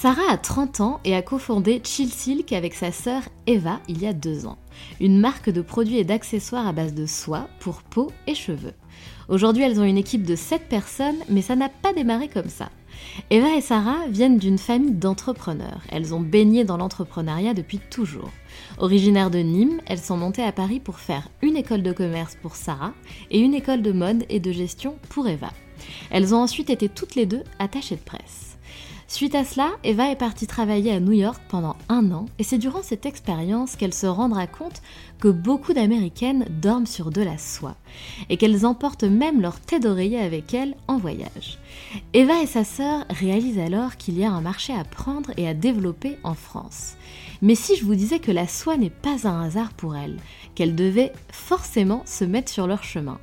Sarah a 30 ans et a cofondé Chill Silk avec sa sœur Eva il y a deux ans, une marque de produits et d'accessoires à base de soie pour peau et cheveux. Aujourd'hui, elles ont une équipe de 7 personnes, mais ça n'a pas démarré comme ça. Eva et Sarah viennent d'une famille d'entrepreneurs. Elles ont baigné dans l'entrepreneuriat depuis toujours. Originaires de Nîmes, elles sont montées à Paris pour faire une école de commerce pour Sarah et une école de mode et de gestion pour Eva. Elles ont ensuite été toutes les deux attachées de presse. Suite à cela, Eva est partie travailler à New York pendant un an et c'est durant cette expérience qu'elle se rendra compte que beaucoup d'Américaines dorment sur de la soie et qu'elles emportent même leur thé d'oreiller avec elles en voyage. Eva et sa sœur réalisent alors qu'il y a un marché à prendre et à développer en France. Mais si je vous disais que la soie n'est pas un hasard pour elles, qu'elles devaient forcément se mettre sur leur chemin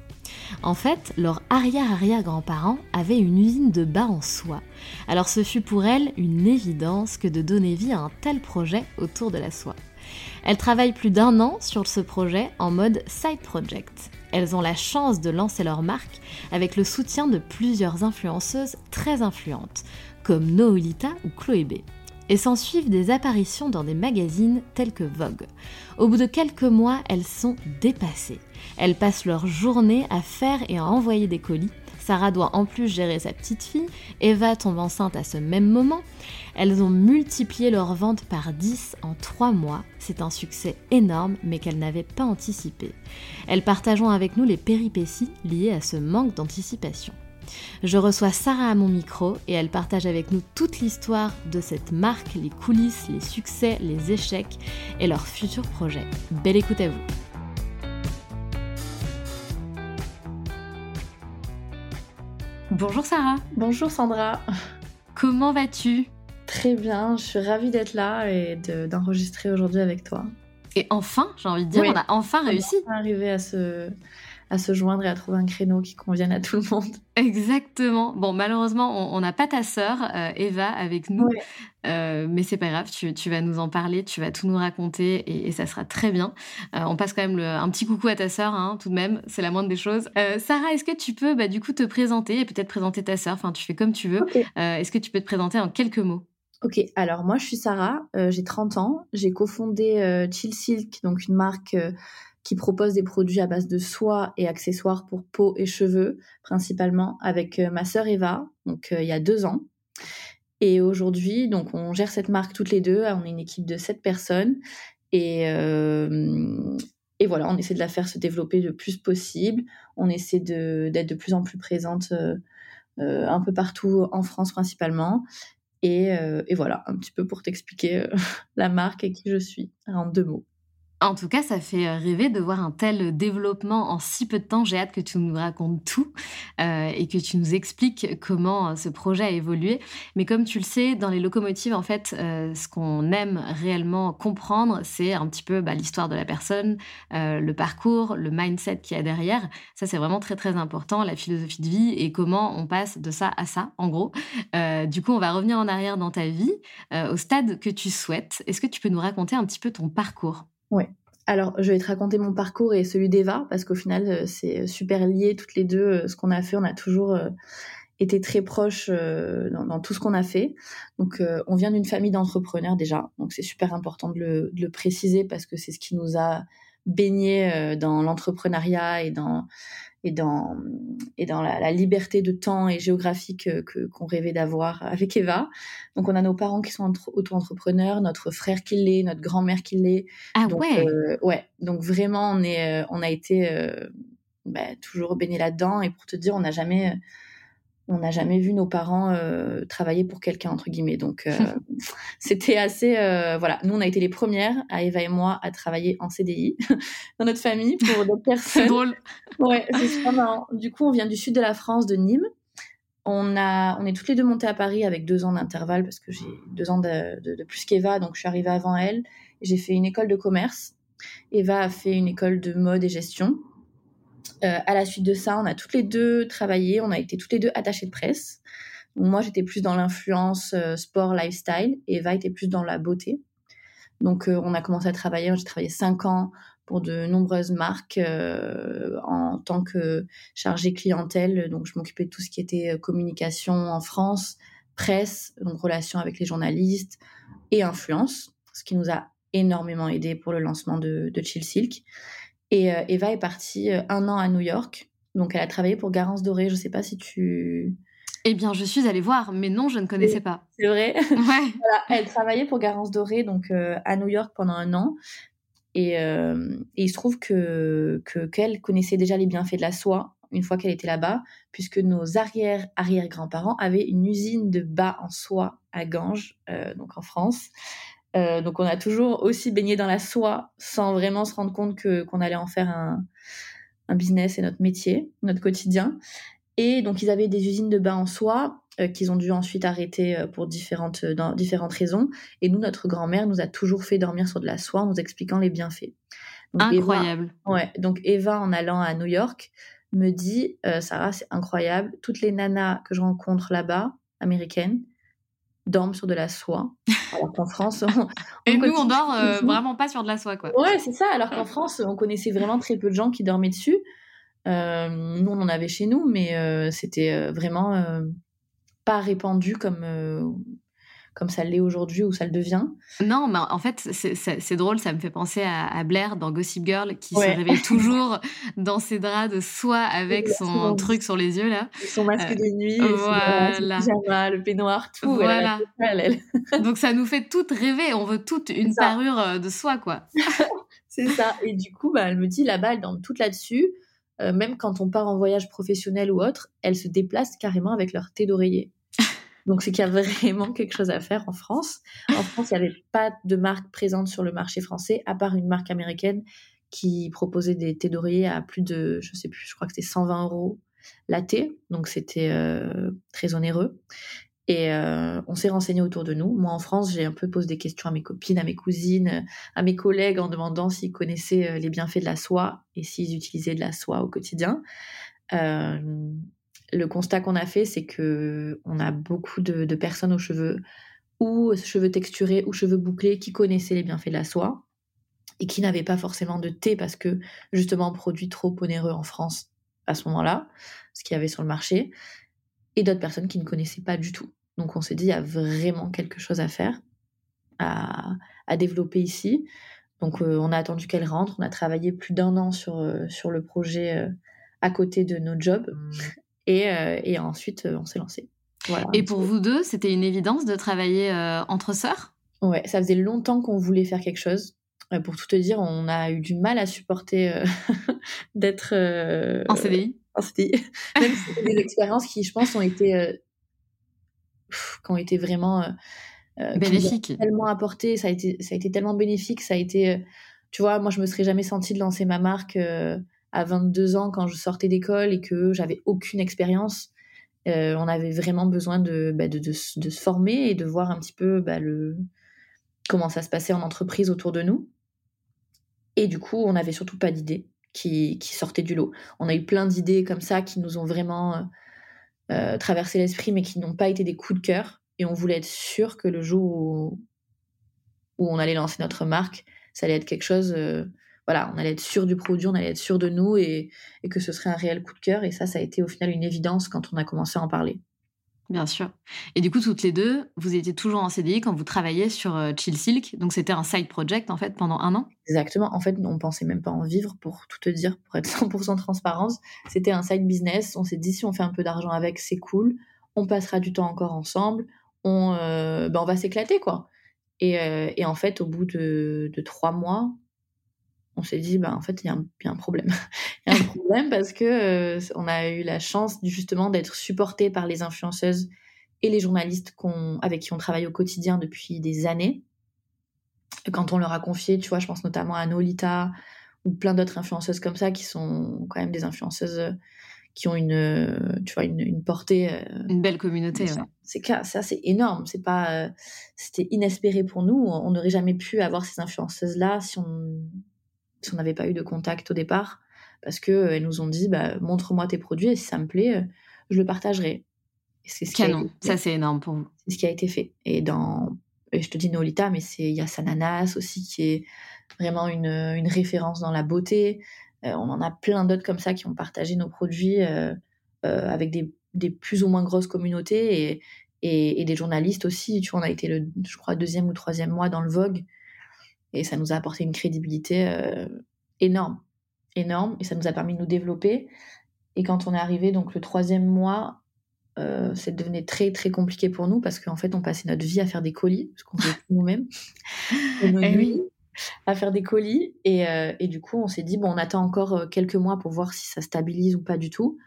en fait, leurs arrière-arrière-grands-parents avaient une usine de bas en soie. Alors ce fut pour elles une évidence que de donner vie à un tel projet autour de la soie. Elles travaillent plus d'un an sur ce projet en mode side project. Elles ont la chance de lancer leur marque avec le soutien de plusieurs influenceuses très influentes, comme Noelita ou Chloé B et s'ensuivent des apparitions dans des magazines tels que Vogue. Au bout de quelques mois, elles sont dépassées. Elles passent leur journée à faire et à envoyer des colis. Sarah doit en plus gérer sa petite fille, Eva tombe enceinte à ce même moment. Elles ont multiplié leurs ventes par 10 en 3 mois. C'est un succès énorme mais qu'elles n'avaient pas anticipé. Elles partageront avec nous les péripéties liées à ce manque d'anticipation. Je reçois Sarah à mon micro et elle partage avec nous toute l'histoire de cette marque, les coulisses, les succès, les échecs et leurs futurs projets. Belle écoute à vous. Bonjour Sarah. Bonjour Sandra. Comment vas-tu? Très bien, je suis ravie d'être là et d'enregistrer aujourd'hui avec toi. Et enfin, j'ai envie de dire, on a enfin réussi. On arrivé à ce, à se joindre et à trouver un créneau qui convienne à tout le monde. Exactement. Bon, malheureusement, on n'a pas ta sœur, euh, Eva, avec nous. Euh, mais c'est pas grave, tu, vas nous en parler, tu vas tout nous raconter et, ça sera très bien. Euh, on passe quand même un petit coucou à ta sœur, hein, tout de même, c'est la moindre des choses. Sarah, est-ce que tu peux bah, du coup te présenter et peut-être présenter ta sœur? Enfin, tu fais comme tu veux. est-ce que tu peux te présenter en quelques mots? Ok, alors moi je suis Sarah, j'ai 30 ans, j'ai cofondé Chill Silk, donc une marque qui propose des produits à base de soie et accessoires pour peau et cheveux, principalement avec euh, ma sœur Eva, donc euh, il y a deux ans. Et aujourd'hui, donc on gère cette marque toutes les deux. On est une équipe de sept personnes et euh, et voilà, on essaie de la faire se développer le plus possible. On essaie d'être de, plus en plus présente un peu partout en France principalement. Et, et, voilà, un petit peu pour t'expliquer la marque et qui je suis en deux mots. En tout cas, ça fait euh, rêver de voir un tel développement en si peu de temps. J'ai hâte que tu nous racontes tout euh, et que tu nous expliques comment euh, ce projet a évolué. Mais comme tu le sais, dans les locomotives, en fait, ce qu'on aime réellement comprendre, c'est un petit peu bah, l'histoire de la personne, le parcours, le mindset qu'il y a derrière. Ça, c'est vraiment très très important, la philosophie de vie et comment on passe de ça à ça, en gros. du coup, on va revenir en arrière dans ta vie, au stade que tu souhaites. Est-ce que tu peux nous raconter un petit peu ton parcours? Oui. Alors, je vais te raconter mon parcours et celui d'Eva, parce qu'au final, euh, c'est super lié toutes les deux. Euh, ce qu'on a fait, on a toujours euh, été très proches dans, tout ce qu'on a fait. Donc, on vient d'une famille d'entrepreneurs déjà, donc c'est super important de le, préciser parce que c'est ce qui nous a baigné dans l'entrepreneuriat et dans et dans, et dans la, liberté de temps et géographique que, qu'on rêvait d'avoir avec Eva. Donc, on a nos parents qui sont auto-entrepreneurs, notre frère qui l'est, notre grand-mère qui l'est. Ah ouais euh, Ouais, donc vraiment, on, est, euh, on a été euh, bah, toujours baigné là-dedans. Et pour te dire, on n'a jamais on n'a jamais vu nos parents euh, travailler pour quelqu'un entre guillemets. Donc euh, c'était assez euh, voilà. Nous on a été les premières, à Eva et moi, à travailler en CDI dans notre famille pour d'autres personnes. c'est drôle. Ouais, c'est super marrant. Du coup on vient du sud de la France, de Nîmes. On a, on est toutes les deux montées à Paris avec deux ans d'intervalle parce que j'ai deux ans de, de, de plus qu'Eva, donc je suis arrivée avant elle. J'ai fait une école de commerce. Eva a fait une école de mode et gestion. Euh, à la suite de ça, on a toutes les deux travaillé, on a été toutes les deux attachées de presse. moi, j'étais plus dans l'influence euh, sport, lifestyle, et Eva était plus dans la beauté. Donc, euh, on a commencé à travailler. J'ai travaillé cinq ans pour de nombreuses marques en tant que chargée clientèle. Donc, je m'occupais de tout ce qui était communication en France, presse, donc relations avec les journalistes et influence, ce qui nous a énormément aidé pour le lancement de, de Chill Silk. Et euh, Eva est partie euh, un an à New York. Donc, elle a travaillé pour Garance Doré. Je ne sais pas si tu. Eh bien, je suis allée voir, mais non, je ne connaissais pas. C'est vrai. Ouais. voilà, elle travaillait pour Garance Doré, donc euh, à New York pendant un an. Et, et il se trouve que qu'elle connaissait déjà les bienfaits de la soie une fois qu'elle était là-bas, puisque nos arrière-arrière-grands-parents avaient une usine de bas en soie à Ganges, donc en France. Euh, donc on a toujours aussi baigné dans la soie sans vraiment se rendre compte que qu'on allait en faire un, business et notre métier, notre quotidien. Et donc ils avaient des usines de bain en soie euh, qu'ils ont dû ensuite arrêter euh, pour différentes, dans différentes raisons. Et nous, notre grand-mère nous a toujours fait dormir sur de la soie en nous expliquant les bienfaits. incroyable. ouais, donc Eva, en allant à New York, me dit, Sarah, c'est incroyable, toutes les nanas que je rencontre là-bas, américaines, dorment sur de la soie. Alors qu'en France, on, et nous on dort euh, vraiment pas sur de la soie, quoi. Ouais, c'est ça. Alors qu'en France, on connaissait vraiment très peu de gens qui dormaient dessus. Euh, nous, on en avait chez nous, mais euh, c'était vraiment pas répandu comme comme ça l'est aujourd'hui ou ça le devient. Non, mais en fait, c'est drôle, ça me fait penser à, Blair dans Gossip Girl qui se réveille toujours dans ses draps de soie avec son truc sur les yeux là. Son masque de nuit, voilà. le peignoir, tout. Voilà. Donc ça nous fait toutes rêver, on veut toute une parure euh, de soie quoi. c'est ça. Et du coup, bah, elle me dit là-bas, elle dorme toute là-dessus. Euh, même quand on part en voyage professionnel ou autre, elles se déplacent carrément avec leur thé d'oreiller. Donc, c'est qu'il y a vraiment quelque chose à faire en France. En France, il n'y avait pas de marque présente sur le marché français, à part une marque américaine qui proposait des thés d'oreiller à plus de, je sais plus, je crois que c'était 120 euros la thé. Donc, c'était euh, très onéreux. Et euh, on s'est renseigné autour de nous. Moi, en France, j'ai un peu posé des questions à mes copines, à mes cousines, à mes collègues en demandant s'ils connaissaient euh, les bienfaits de la soie et s'ils utilisaient de la soie au quotidien. Le constat qu'on a fait, c'est que on a beaucoup de, personnes aux cheveux ou cheveux texturés ou cheveux bouclés qui connaissaient les bienfaits de la soie et qui n'avaient pas forcément de thé parce que justement produit trop onéreux en France à ce moment-là, ce qu'il y avait sur le marché, et d'autres personnes qui ne connaissaient pas du tout. Donc on s'est dit il y a vraiment quelque chose à faire, à, développer ici. Donc euh, on a attendu qu'elle rentre, on a travaillé plus d'un an sur, euh, le projet euh, à côté de nos jobs. Euh, et, ensuite, euh, on s'est lancé. Voilà, et pour vous deux, c'était une évidence de travailler euh, entre sœurs? Ouais, ça faisait longtemps qu'on voulait faire quelque chose. pour tout te dire, on a eu du mal à supporter d'être en CDI. En CDI. Même si c'était des expériences qui, je pense, ont été, qui ont été vraiment bénéfiques. Tellement apporté, ça a été, ça a été tellement bénéfique, ça a été tu vois, moi, je me serais jamais sentie de lancer ma marque euh, à 22 ans quand je sortais d'école et que j'avais aucune expérience. Euh, on avait vraiment besoin bah, de, de, se former et de voir un petit peu bah, comment ça se passait en entreprise autour de nous. Et du coup, on n'avait surtout pas d'idées qui, sortaient du lot. On a eu plein d'idées comme ça qui nous ont vraiment euh, traversé l'esprit, mais qui n'ont pas été des coups de cœur. Et on voulait être sûr que le jour où on allait lancer notre marque, ça allait être quelque chose voilà, on allait être sûr du produit, on allait être sûr de nous et, que ce serait un réel coup de cœur. Et ça, ça a été au final une évidence quand on a commencé à en parler. Bien sûr. Et du coup, toutes les deux, vous étiez toujours en CDI quand vous travailliez sur euh, Chill Silk. Donc, c'était un side project, en fait, pendant un an? Exactement. En fait, on pensait même pas en vivre, pour tout te dire, pour être 100% transparence. C'était un side business. On s'est dit, si on fait un peu d'argent avec, c'est cool. On passera du temps encore ensemble. On, euh, ben, on va s'éclater, quoi. Et, euh, et, en fait, au bout de, de trois mois, on s'est dit, bah, en fait, il y, a un problème. Il y a un problème parce que euh, on a eu la chance justement d'être supporté par les influenceuses et les journalistes avec qui on travaille au quotidien depuis des années. Quand on leur a confié, tu vois, je pense notamment à Nolita ou plein d'autres influenceuses comme ça qui sont quand même des influenceuses euh, qui ont une, tu vois, une, portée. Euh, une belle communauté. C'est ça, c'est énorme. C'est pas, c'était inespéré pour nous. On n'aurait jamais pu avoir ces influenceuses là si on si on n'avait pas eu de contact au départ, parce qu'elles euh, nous ont dit bah, montre-moi tes produits et si ça me plaît, euh, je le partagerai. C'est ce Canon, ça c'est énorme pour vous. C'est ce qui a été fait. Et dans, je te dis Nolita, mais c'est il y a Sananas aussi qui est vraiment une, une référence dans la beauté. Euh, on en a plein d'autres comme ça qui ont partagé nos produits avec des, des, plus ou moins grosses communautés et, et, et, des journalistes aussi. Tu vois, on a été le, je crois, deuxième ou troisième mois dans le Vogue. Et ça nous a apporté une crédibilité euh, énorme, énorme, et ça nous a permis de nous développer. Et quand on est arrivé, donc le troisième mois, euh, c'est devenu très très compliqué pour nous parce qu'en fait, on passait notre vie à faire des colis, parce qu'on faisait nous-mêmes. eh oui. À faire des colis. Et, euh, et du coup, on s'est dit, bon, on attend encore euh, quelques mois pour voir si ça stabilise ou pas du tout.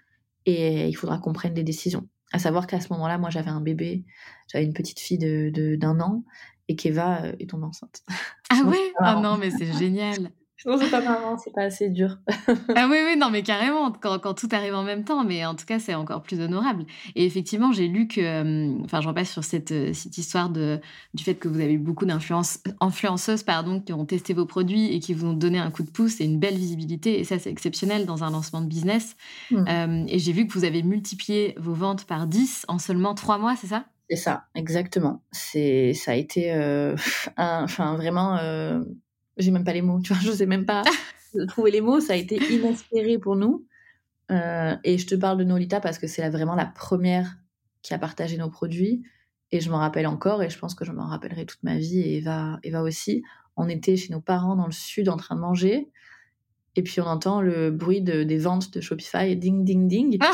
Et il faudra qu'on prenne des décisions. À savoir qu'à ce moment-là, moi, j'avais un bébé, j'avais une petite fille de, d'un an, et qu'Eva euh, est tombée enceinte. Ah ouais Ah non, mais c'est génial. Sinon, c'est pas marrant, c'est pas assez dur. ah oui, oui, non, mais carrément, quand, quand, tout arrive en même temps, mais en tout cas, c'est encore plus honorable. Et effectivement, j'ai lu que, euh, enfin, j'en passe sur cette, euh, cette histoire de, du fait que vous avez eu beaucoup d'influenceuses pardon, qui ont testé vos produits et qui vous ont donné un coup de pouce et une belle visibilité. Et ça, c'est exceptionnel dans un lancement de business. Hmm. et j'ai vu que vous avez multiplié vos ventes par 10 en seulement 3 mois, c'est ça? C'est ça, exactement. C'est, ça a été, euh, enfin vraiment, euh, j'ai même pas les mots, tu vois, je sais même pas trouver les mots. Ça a été inespéré pour nous. Euh, et je te parle de Nolita parce que c'est vraiment la première qui a partagé nos produits. Et je m'en rappelle encore, et je pense que je m'en rappellerai toute ma vie, et Eva, Eva aussi. On était chez nos parents dans le sud en train de manger, et puis on entend le bruit de, des ventes de Shopify, ding, ding, ding. Ah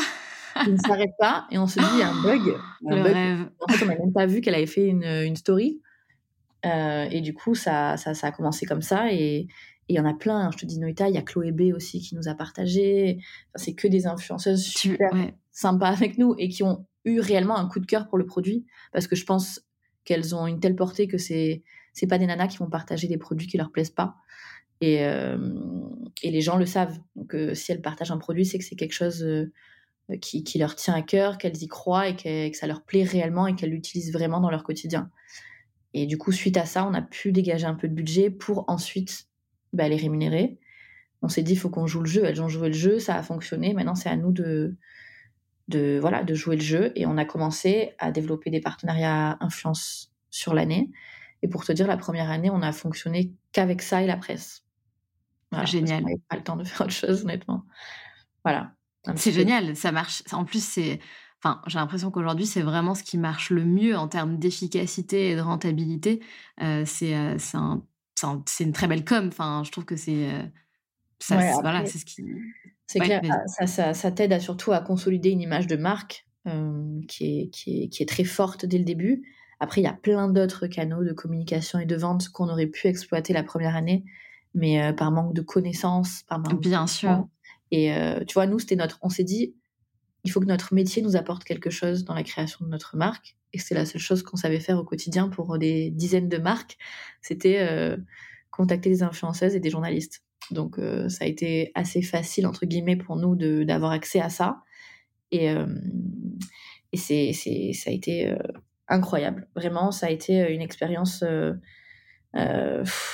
il ne s'arrête pas et on se dit il y a un bug. Un bug. En fait, on n'a même pas vu qu'elle avait fait une, une story. Euh, et du coup, ça, ça, ça, a commencé comme ça. Et il y en a plein. Je te dis Noita, il y a Chloé B aussi qui nous a partagé. Enfin, c'est que des influenceuses super sympas avec nous et qui ont eu réellement un coup de cœur pour le produit. Parce que je pense qu'elles ont une telle portée que c'est c'est pas des nanas qui vont partager des produits qui leur plaisent pas. Et, euh, et les gens le savent. Donc, euh, si elles partagent un produit, c'est que c'est quelque chose euh, qui, leur tient à cœur, qu'elles y croient et que, ça leur plaît réellement et qu'elles l'utilisent vraiment dans leur quotidien. Et du coup, suite à ça, on a pu dégager un peu de budget pour ensuite bah, les rémunérer. On s'est dit, il faut qu'on joue le jeu. Elles ont joué le jeu, ça a fonctionné. Maintenant, c'est à nous de, de, voilà, de jouer le jeu. Et on a commencé à développer des partenariats influence sur l'année. Et pour te dire, la première année, on a fonctionné qu'avec ça et la presse. Génial. On pas le temps de faire autre chose, honnêtement. Voilà. C'est génial, ça marche. En plus, c'est. Enfin, j'ai l'impression qu'aujourd'hui, c'est vraiment ce qui marche le mieux en termes d'efficacité et de rentabilité. Euh, c'est euh, c'est une très belle com. Enfin, je trouve que c'est. Euh, voilà, c'est ce qui. C'est clair, ça, ça, ça t'aide à, surtout à consolider une image de marque qui, est, qui, est, qui, est, très forte dès le début. Après, il y a plein d'autres canaux de communication et de vente qu'on aurait pu exploiter la première année, mais par manque de connaissances, par manque Bien sûr. Et euh, tu vois, nous, c'était notre. On s'est dit, il faut que notre métier nous apporte quelque chose dans la création de notre marque. Et c'est la seule chose qu'on savait faire au quotidien pour des dizaines de marques. C'était euh, contacter des influenceuses et des journalistes. Donc ça a été assez facile entre guillemets pour nous d'avoir accès à ça. Et, et c'est, ça a été incroyable. Vraiment, ça a été une expérience.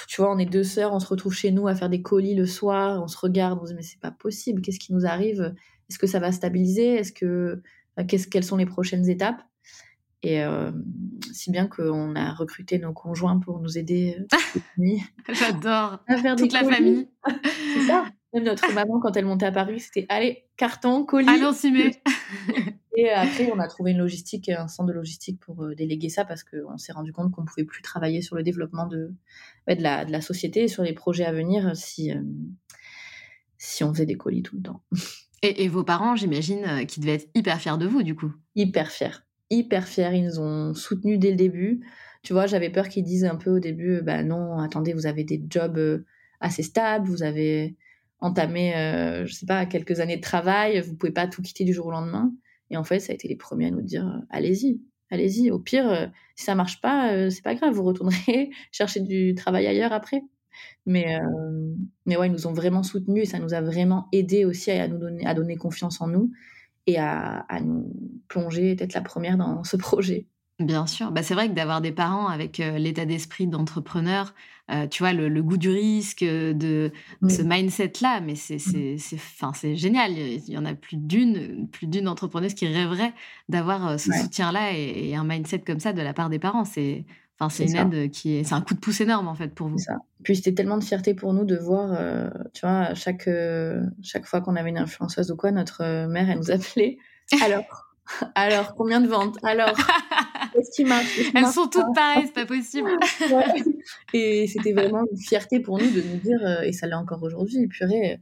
Tu vois, on est deux sœurs, on se retrouve chez nous à faire des colis le soir, on se regarde, on se dit mais c'est pas possible, qu'est-ce qui nous arrive? Est-ce que ça va stabiliser? Est-ce que qu'est-ce, quelles sont les prochaines étapes? Et si bien qu'on a recruté nos conjoints pour nous aider. J'adore. À faire Toute la famille. c'est ça. Même notre maman, quand elle montait à Paris, c'était allez, carton, colis. Allons s'y met. Et après, on a trouvé une logistique, un centre de logistique pour déléguer ça parce qu'on s'est rendu compte qu'on ne pouvait plus travailler sur le développement de, de, la, de la société et sur les projets à venir si, si on faisait des colis tout le temps. Et, et vos parents, j'imagine, qui devaient être hyper fiers de vous, du coup. Hyper fiers hyper fiers, ils nous ont soutenus dès le début. Tu vois, j'avais peur qu'ils disent un peu au début, bah non, attendez, vous avez des jobs euh, assez stables, vous avez entamé, euh, je sais pas, quelques années de travail, vous pouvez pas tout quitter du jour au lendemain. Et en fait, ça a été les premiers à nous dire, euh, allez-y, allez-y. Au pire, si ça marche pas, c'est pas grave, vous retournerez chercher du travail ailleurs après. Mais, mais ouais, ils nous ont vraiment soutenus et ça nous a vraiment aidé aussi à nous donner, à donner confiance en nous et à, nous plonger, être la première dans ce projet. Bien sûr, bah, c'est vrai que d'avoir des parents avec euh, l'état d'esprit d'entrepreneur, euh, tu vois, le, goût du risque, de, ce mindset-là, mais c'est c'est génial. Il y en a plus d'une plus d'une entrepreneuse qui rêverait d'avoir ce soutien-là et, et, un mindset comme ça de la part des parents. C'est une aide qui est, c'est un coup de pouce énorme en fait pour vous. Ça. Puis c'était tellement de fierté pour nous de voir, tu vois, chaque chaque fois qu'on avait une influenceuse ou quoi, notre mère elle nous appelait. Alors, alors? Combien de ventes? Alors, qu'est-ce qui marche Elles sont toutes pareilles, c'est pas possible. Et c'était vraiment une fierté pour nous de nous dire, et ça l'est encore aujourd'hui, purée.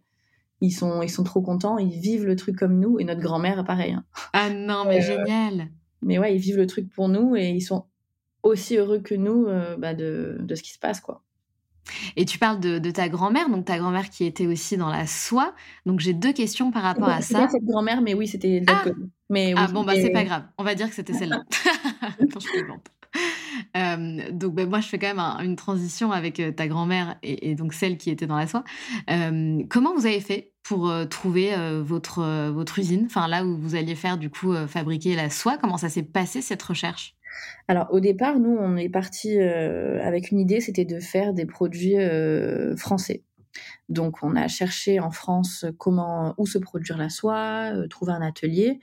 Ils sont, ils sont trop contents, ils vivent le truc comme nous, et notre grand-mère, pareil. Hein. Ah non, mais génial! Mais ouais, ils vivent le truc pour nous et ils sont aussi heureux que nous euh, bah, de, de, ce qui se passe, quoi. Et tu parles de, de ta grand-mère, donc ta grand-mère qui était aussi dans la soie. Donc j'ai deux questions par rapport à ça. cette grand-mère, mais oui, c'était ah, mais ah bon, bah c'est pas grave. On va dire que c'était celle-là. je euh, donc ben, moi, je fais quand même une transition avec euh, ta grand-mère et, donc celle qui était dans la soie. Euh, comment vous avez fait pour trouver votre, votre usine, enfin là où vous alliez faire du coup fabriquer la soie Comment ça s'est passé cette recherche? Alors au départ, nous, on est parti euh, avec une idée, c'était de faire des produits euh, français. Donc on a cherché en France comment où se produire la soie, euh, trouver un atelier.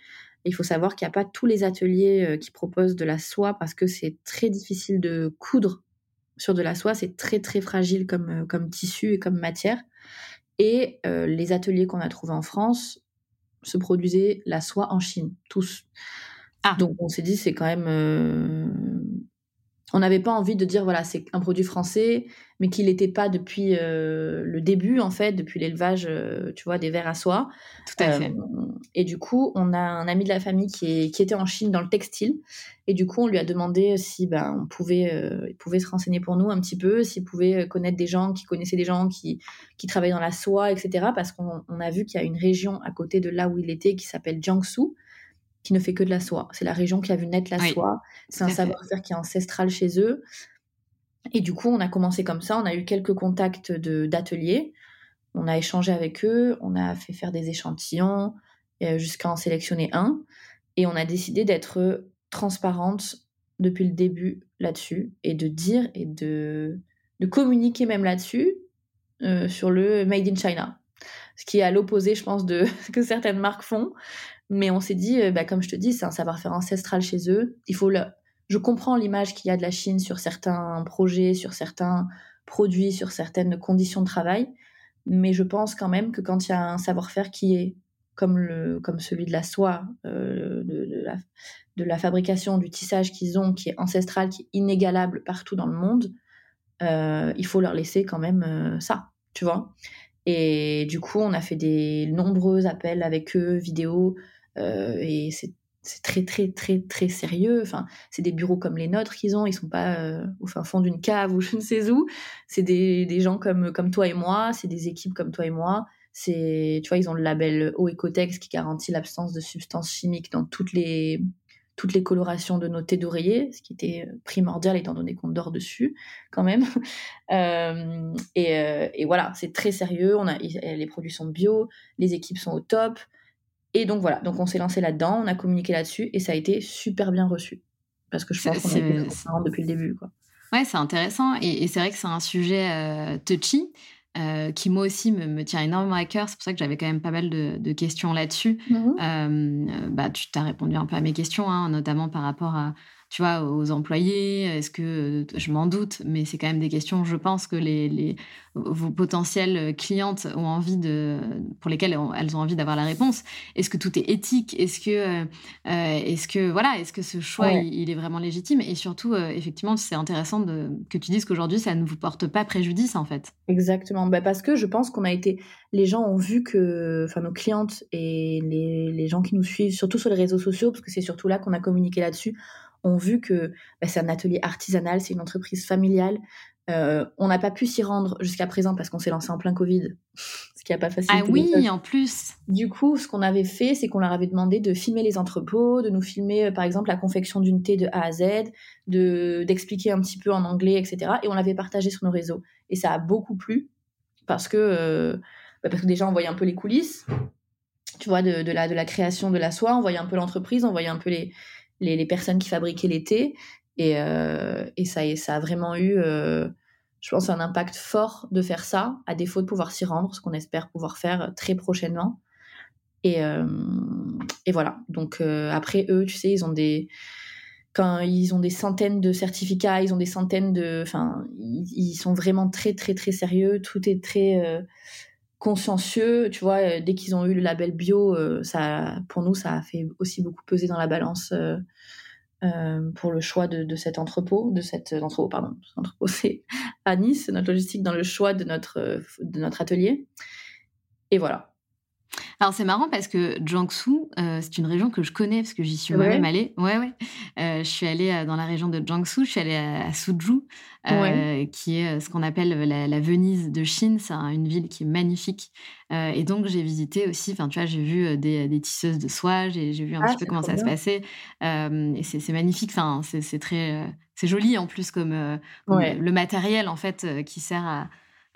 Il faut savoir qu'il n'y a pas tous les ateliers qui proposent de la soie parce que c'est très difficile de coudre sur de la soie, c'est très très fragile comme, comme tissu et comme matière. Et les ateliers qu'on a trouvés en France se produisaient la soie en Chine, tous. Ah. Donc on s'est dit c'est quand même euh, on n'avait pas envie de dire voilà c'est un produit français mais qu'il n'était pas depuis euh, le début en fait depuis l'élevage euh, tu vois des vers à soie. Tout à fait. Et du coup on a un ami de la famille qui, qui était en Chine dans le textile. Et du coup on lui a demandé si ben on pouvait il pouvait se renseigner pour nous un petit peu s'il pouvait connaître des gens qui connaissaient des gens qui qui travaillaient dans la soie etc parce qu'on a vu qu'il y a une région à côté de là où il était qui s'appelle Jiangsu qui ne fait que de la soie. C'est la région qui a vu naître la soie. C'est un savoir-faire qui est ancestral chez eux. Et du coup, on a commencé comme ça. On a eu quelques contacts d'ateliers. On a échangé avec eux. On a fait faire des échantillons euh, jusqu'à en sélectionner un. Et on a décidé d'être transparente depuis le début là-dessus et de dire et de, de communiquer même là-dessus euh, sur le Made in China. Ce qui est à l'opposé, je pense, de ce que certaines marques font. Mais on s'est dit, euh, bah, comme je te dis, c'est un savoir-faire ancestral chez eux. Il faut. Je comprends l'image qu'il y a de la Chine sur certains projets, sur certains produits, sur certaines conditions de travail, mais je pense quand même que quand il y a un savoir-faire qui est comme, le, comme celui de la soie, euh, de, la, fabrication, du tissage qu'ils ont, qui est ancestral, qui est inégalable partout dans le monde, euh, il faut leur laisser quand même ça, tu vois. Et du coup, on a fait des nombreux appels avec eux, vidéos, et c'est très très très très sérieux. Enfin, c'est des bureaux comme les nôtres qu'ils ont. Ils sont pas euh, au fin fond d'une cave ou je ne sais où. C'est des, gens comme toi et moi. C'est des équipes comme toi et moi. C'est tu vois ils ont le label Ecotex qui garantit l'absence de substances chimiques dans toutes les toutes les colorations de nos thés d'oreiller, ce qui était primordial étant donné qu'on dort dessus quand même. et, voilà, c'est très sérieux. Les produits sont bio, les équipes sont au top. Et donc voilà, donc on s'est lancé là-dedans, on a communiqué là-dessus et ça a été super bien reçu. Parce que je pense qu'on a été depuis le début. Quoi. Ouais, c'est intéressant et, c'est vrai que c'est un sujet euh, touchy. Euh, qui moi aussi me, tient énormément à cœur. C'est pour ça que j'avais quand même pas mal de, questions là-dessus. Mmh euh, bah, tu t'as répondu un peu à mes questions, hein, notamment par rapport à, tu vois, aux employés Est-ce que, je m'en doute, mais c'est quand même des questions, je pense, que les, les vos potentielles clientes ont envie de, pour lesquelles elles ont envie d'avoir la réponse. Est-ce que tout est éthique? Est-ce que, euh, est-ce que, voilà, est-ce que ce choix, il, est vraiment légitime? Et surtout, euh, effectivement, c'est intéressant de, que tu dises qu'aujourd'hui, ça ne vous porte pas préjudice, en fait. Exactement. Bah parce que je pense qu'on a été, les gens ont vu que, enfin, nos clientes et les, les gens qui nous suivent, surtout sur les réseaux sociaux, parce que c'est surtout là qu'on a communiqué là-dessus, ont vu que bah, c'est un atelier artisanal, c'est une entreprise familiale. Euh, on n'a pas pu s'y rendre jusqu'à présent parce qu'on s'est lancé en plein Covid, ce qui n'a pas facilité. Ah oui, en plus. Du coup, ce qu'on avait fait, c'est qu'on leur avait demandé de filmer les entrepôts, de nous filmer, euh, par exemple, la confection d'une thé de A à Z, de d'expliquer un petit peu en anglais, etc. Et on l'avait partagé sur nos réseaux. Et ça a beaucoup plu parce que euh, bah, parce que déjà on voyait un peu les coulisses, tu vois, de, de, la de la création de la soie, on voyait un peu l'entreprise, on voyait un peu les les, personnes qui fabriquaient les thés. Et, euh, et ça, ça a vraiment eu, euh, je pense, un impact fort de faire ça, à défaut de pouvoir s'y rendre, ce qu'on espère pouvoir faire très prochainement. Et, euh, et voilà. Donc après, eux, tu sais, ils ont des quand ils ont des centaines de certificats, ils ont des centaines de, enfin, ils, sont vraiment très très très sérieux. Tout est très consciencieux. Tu vois, euh, dès qu'ils ont eu le label bio, euh, ça, pour nous, ça a fait aussi beaucoup peser dans la balance euh, pour le choix de, cet entrepôt, de cet entrepôt, pardon, entrepôt, c'est à Nice, notre logistique dans le choix de notre, de notre atelier. Et voilà. Alors c'est marrant parce que Jiangsu, euh, c'est une région que je connais parce que j'y suis moi-même allée. Ouais, ouais. Euh, je suis allée euh, dans la région de Jiangsu, je suis allée à, Suzhou, qui est ce qu'on appelle la, Venise de Chine. C'est une ville qui est magnifique. et donc j'ai visité aussi, enfin tu vois, j'ai vu des, tisseuses de soie, j'ai vu un ah, petit peu comment ça se passait. et c'est magnifique, enfin c'est très, c'est joli en plus comme, le matériel en fait qui sert à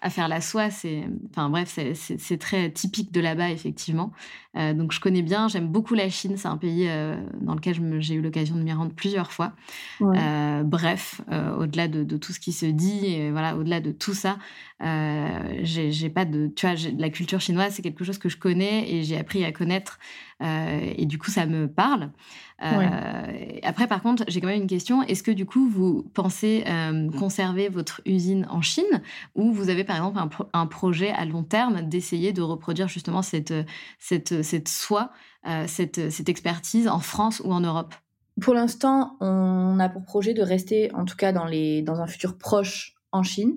à faire la soie. C'est, enfin bref, c'est très typique de là-bas effectivement. Euh, donc je connais bien, j'aime beaucoup la Chine. C'est un pays euh, dans lequel j'ai eu l'occasion de m'y rendre plusieurs fois. Euh, bref, au-delà de, tout ce qui se dit, et voilà, au-delà de tout ça, j'ai pas de, tu vois, la culture chinoise, c'est quelque chose que je connais et j'ai appris à connaître. Et du coup, ça me parle. Après, par contre, j'ai quand même une question. Est-ce que du coup, vous pensez conserver votre usine en Chine ou vous avez par exemple un, un projet à long terme d'essayer de reproduire justement cette, cette cette soie, euh, cette, cette expertise en France ou en Europe? Pour l'instant, on a pour projet de rester, en tout cas dans, les, dans un futur proche, en Chine.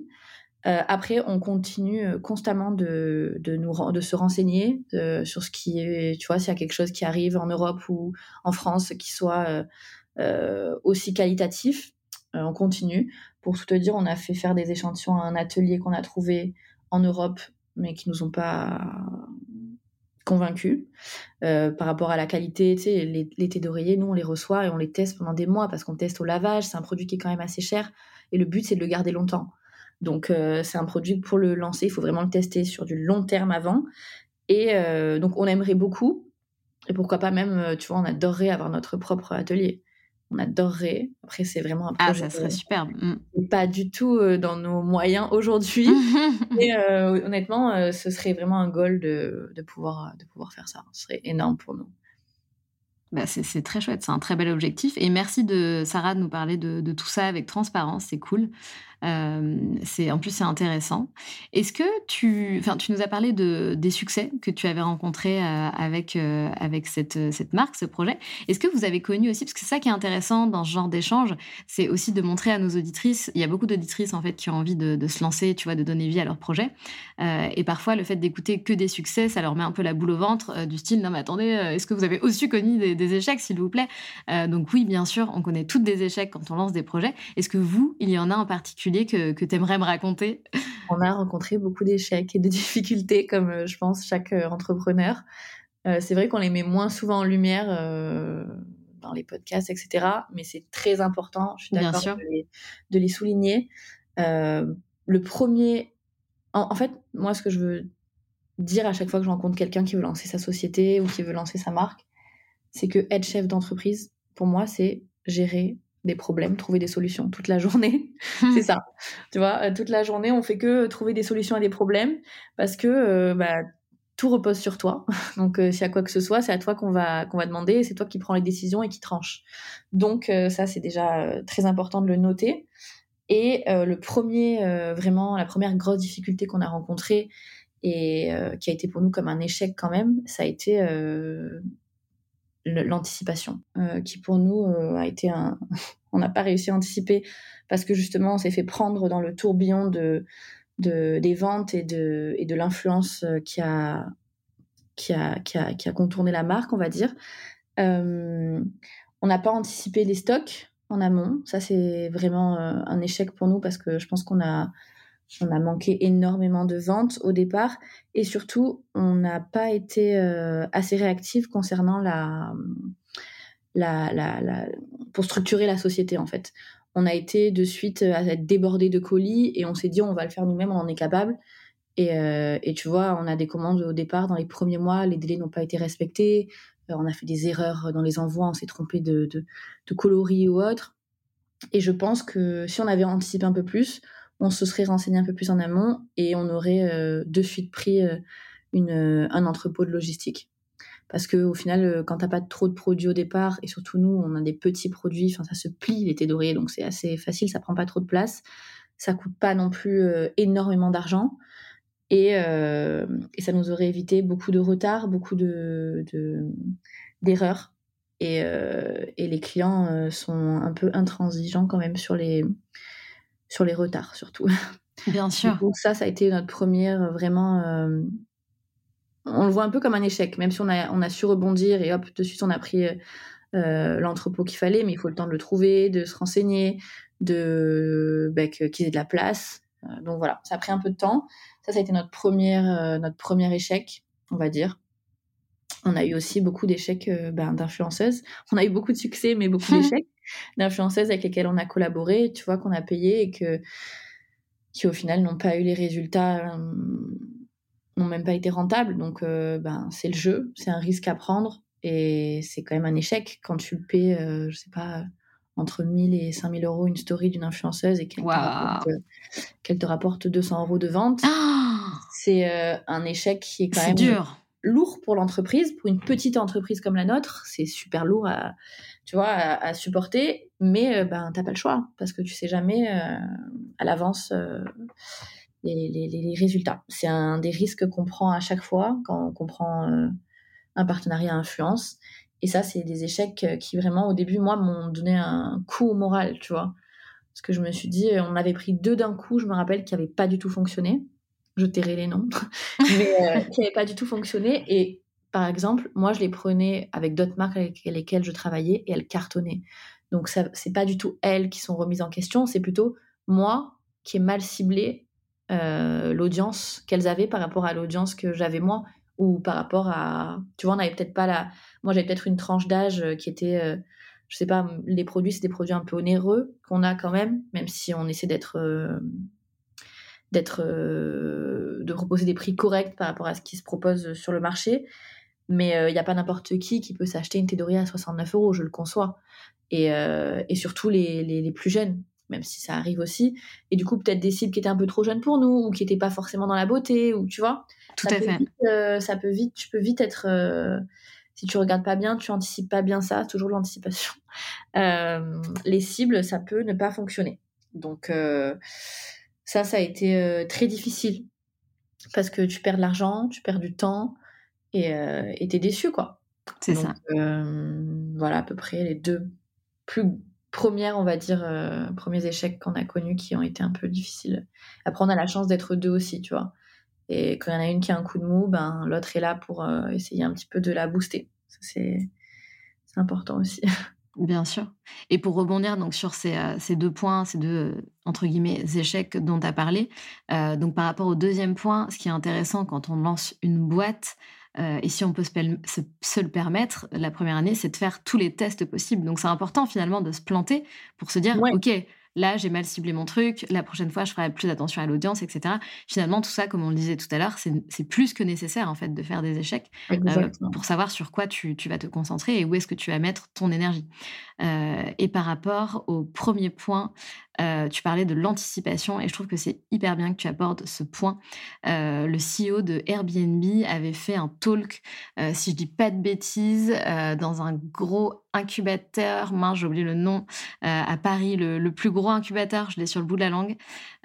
Euh, après, on continue euh, constamment de, de, nous, de se renseigner sur ce qui est, tu vois, s'il y a quelque chose qui arrive en Europe ou en France qui soit aussi qualitatif. on continue. Pour tout te dire, on a fait faire des échantillons à un atelier qu'on a trouvé en Europe, mais qui nous ont pas convaincus euh, par rapport à la qualité. Tu sais, les, les thés d'oreiller, nous, on les reçoit et on les teste pendant des mois parce qu'on teste au lavage. C'est un produit qui est quand même assez cher et le but, c'est de le garder longtemps. Donc, euh, c'est un produit pour le lancer, il faut vraiment le tester sur du long terme avant. Et euh, donc, on aimerait beaucoup. Et pourquoi pas même, tu vois, on adorerait avoir notre propre atelier on adorerait. Après, c'est vraiment un ah, projet. Ah, ça serait superbe. Mm. Pas du tout euh, dans nos moyens aujourd'hui. Mais euh, honnêtement, euh, ce serait vraiment un goal de, de, pouvoir, de pouvoir faire ça. Ce serait énorme pour nous. Bah, c'est très chouette, c'est un très bel objectif. Et merci de Sarah de nous parler de, de tout ça avec transparence, c'est cool. Euh, c'est en plus c'est intéressant. Est-ce que tu, enfin tu nous as parlé de des succès que tu avais rencontrés euh, avec euh, avec cette cette marque, ce projet. Est-ce que vous avez connu aussi, parce que c'est ça qui est intéressant dans ce genre d'échange, c'est aussi de montrer à nos auditrices. Il y a beaucoup d'auditrices en fait qui ont envie de, se lancer, tu vois, de donner vie à leur projet. et parfois le fait d'écouter que des succès, ça leur met un peu la boule au ventre, du style non mais attendez, est-ce que vous avez aussi connu des, des échecs, s'il vous plaît? Donc oui, bien sûr, on connaît toutes des échecs quand on lance des projets. Est-ce que vous, il y en a en particulier que, que tu aimerais me raconter? On a rencontré beaucoup d'échecs et de difficultés, comme euh, je pense chaque euh, entrepreneur. Euh, c'est vrai qu'on les met moins souvent en lumière dans les podcasts, etc. Mais c'est très important, je suis d'accord de les, de les souligner. le premier, en, fait, moi, ce que je veux dire à chaque fois que je rencontre quelqu'un qui veut lancer sa société ou qui veut lancer sa marque, c'est que être chef d'entreprise, pour moi, c'est gérer des problèmes, trouver des solutions toute la journée. c'est ça. Tu vois, euh, toute la journée, on fait que trouver des solutions à des problèmes parce que euh, bah, tout repose sur toi. Donc, euh, s'il y a quoi que ce soit, c'est à toi qu'on va, qu'on va demander. C'est toi qui prends les décisions et qui tranche. Donc, ça, c'est déjà très important de le noter. Et le premier, vraiment, la première grosse difficulté qu'on a rencontrée et qui a été pour nous comme un échec quand même, ça a été l'anticipation, euh, qui pour nous euh, a été un... on n'a pas réussi à anticiper parce que justement on s'est fait prendre dans le tourbillon de, de des ventes et de, et de l'influence euh, qui a, qui, a, qui, a, qui a contourné la marque, on va dire. on n'a pas anticipé les stocks en amont. Ça, c'est vraiment un échec pour nous parce que je pense qu'on a on a manqué énormément de ventes au départ et surtout on n'a pas été euh, assez réactif concernant la, pour structurer la société en fait. On a été de suite à être débordé de colis et on s'est dit on va le faire nous-mêmes, on en est capable. Et, euh, et, tu vois, on a des commandes au départ dans les premiers mois, les délais n'ont pas été respectés, euh, on a fait des erreurs dans les envois, on s'est trompé de, de, de coloris ou autre. Et je pense que si on avait anticipé un peu plus, on se serait renseigné un peu plus en amont et on aurait euh, de suite pris euh, une, euh, un entrepôt de logistique. Parce que au final, quand t'as pas trop de produits au départ, et surtout nous, on a des petits produits, enfin ça se plie l'été doré, donc c'est assez facile, ça prend pas trop de place, ça coûte pas non plus énormément d'argent, et, et, ça nous aurait évité beaucoup de retard, beaucoup de d'erreurs, et, et, les clients sont un peu intransigeants quand même sur les sur les retards surtout. Bien sûr. Donc ça, ça a été notre première euh, vraiment. Euh, on le voit un peu comme un échec, même si on a, on a su rebondir et hop, de suite on a pris euh, l'entrepôt qu'il fallait, mais il faut le temps de le trouver, de se renseigner, de bah, qu'ils aient de la place. donc voilà, ça a pris un peu de temps. Ça, ça a été notre première, notre premier échec, on va dire. On a eu aussi beaucoup d'échecs ben, d'influenceuses. On a eu beaucoup de succès, mais beaucoup d'échecs d'influenceuses avec lesquelles on a collaboré, tu vois, qu'on a payé et que, qui au final n'ont pas eu les résultats, euh, n'ont même pas été rentables. Donc, euh, ben, c'est le jeu, c'est un risque à prendre et c'est quand même un échec quand tu le payes, euh, je sais pas, entre 1000 et 5000 euros une story d'une influenceuse et qu'elle te, rapporte, te rapporte 200 euros de vente. Ah c'est un échec qui est quand même dur. lourd pour l'entreprise, pour une petite entreprise comme la nôtre, c'est super lourd à, tu vois, à, supporter, mais euh, ben t'as pas le choix parce que tu sais jamais euh, à l'avance euh, les, résultats. C'est un des risques qu'on prend à chaque fois quand on prend un partenariat à influence. Et ça, c'est des échecs qui vraiment au début moi m'ont donné un coup au moral, tu vois, parce que je me suis dit, on avait pris deux d'un coup, je me rappelle, qui n'avaient pas du tout fonctionné. Je tairai les noms, mais qui n'avaient pas du tout fonctionné et par exemple, moi, je les prenais avec d'autres marques avec lesquelles je travaillais et elles cartonnaient. Donc, ce n'est pas du tout elles qui sont remises en question, c'est plutôt moi qui ai mal ciblé euh, l'audience qu'elles avaient par rapport à l'audience que j'avais moi ou par rapport à. Tu vois, on n'avait peut-être pas la. Moi, j'avais peut-être une tranche d'âge euh, qui était. Euh, je sais pas, les produits, c'est des produits un peu onéreux qu'on a quand même, même si on essaie d'être. d'être. de proposer des prix corrects par rapport à ce qui se propose sur le marché. Mais il euh, n'y a pas n'importe qui qui peut s'acheter une Théorie à 69 euros, je le conçois. Et, euh, et surtout les, les, les, plus jeunes, même si ça arrive aussi. Et du coup, peut-être des cibles qui étaient un peu trop jeunes pour nous, ou qui n'étaient pas forcément dans la beauté, ou tu vois. Tout à fait. Euh, ça peut vite, tu peux vite être. si tu regardes pas bien, tu anticipes pas bien ça, toujours l'anticipation. les cibles, ça peut ne pas fonctionner. Donc, ça, ça a été très difficile. Parce que tu perds de l'argent, tu perds du temps, et euh, t'es déçu, quoi. C'est ça. Euh, voilà, à peu près les deux plus premières, on va dire, euh, premiers échecs qu'on a connus qui ont été un peu difficiles. Après, on a la chance d'être deux aussi, tu vois. Et quand il y en a une qui a un coup de mou, ben, l'autre est là pour essayer un petit peu de la booster. C'est important aussi. Bien sûr. Et pour rebondir donc sur ces, euh, ces deux points, ces deux euh, entre guillemets échecs dont tu as parlé, euh, donc par rapport au deuxième point, ce qui est intéressant quand on lance une boîte, et si on peut se, se, le permettre, la première année, c'est de faire tous les tests possibles. Donc c'est important finalement de se planter pour se dire, ok, là j'ai mal ciblé mon truc, la prochaine fois je ferai plus attention à l'audience, etc. Finalement, tout ça, comme on le disait tout à l'heure, c'est plus que nécessaire en fait de faire des échecs euh, pour savoir sur quoi tu, vas te concentrer et où est-ce que tu vas mettre ton énergie. Euh, et par rapport au premier point, euh, tu parlais de l'anticipation et je trouve que c'est hyper bien que tu abordes ce point. le CEO de Airbnb avait fait un talk, si je dis pas de bêtises, dans un gros incubateur, mince, j'ai oublié le nom, à Paris, le, plus gros incubateur, je l'ai sur le bout de la langue.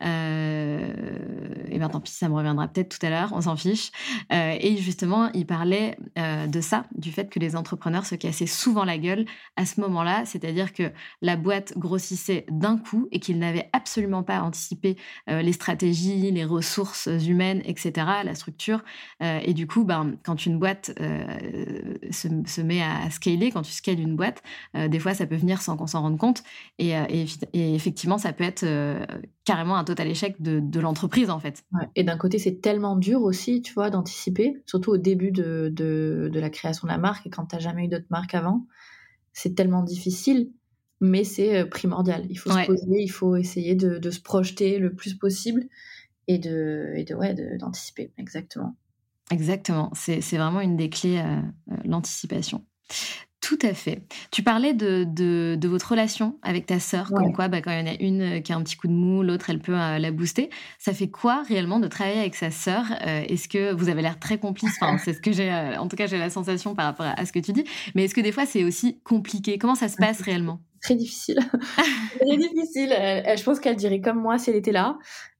et bien tant pis, ça me reviendra peut-être tout à l'heure, on s'en fiche. et justement, il parlait de ça, du fait que les entrepreneurs se cassaient souvent la gueule à ce moment-là, c'est-à-dire que la boîte grossissait d'un coup et qu'ils n'avaient absolument pas anticipé les stratégies, les ressources humaines, etc., la structure. et du coup, ben, quand une boîte se, se, met à scaler, quand tu scales une boîte, euh, des fois, ça peut venir sans qu'on s'en rende compte. Et, euh, effectivement, ça peut être euh, carrément un total échec de, l'entreprise, en fait. Et d'un côté, c'est tellement dur aussi, tu vois, d'anticiper, surtout au début de, la création de la marque et quand tu n'as jamais eu d'autres marques avant. C'est tellement difficile, mais c'est primordial. Il faut se poser, il faut essayer de, se projeter le plus possible et de, et de ouais, d'anticiper, exactement. Exactement, c'est vraiment une des clés, l'anticipation. Tout à fait. Tu parlais de, de, votre relation avec ta sœur, comme quoi bah, quand il y en a une euh, qui a un petit coup de mou, l'autre elle peut euh, la booster. Ça fait quoi réellement de travailler avec sa sœur euh, Est-ce que vous avez l'air très complice Enfin, c'est ce que j'ai, en tout cas j'ai la sensation par rapport à, ce que tu dis. Mais est-ce que des fois c'est aussi compliqué? Comment ça se passe réellement? Très difficile. très difficile. je pense qu'elle dirait comme moi si elle était là.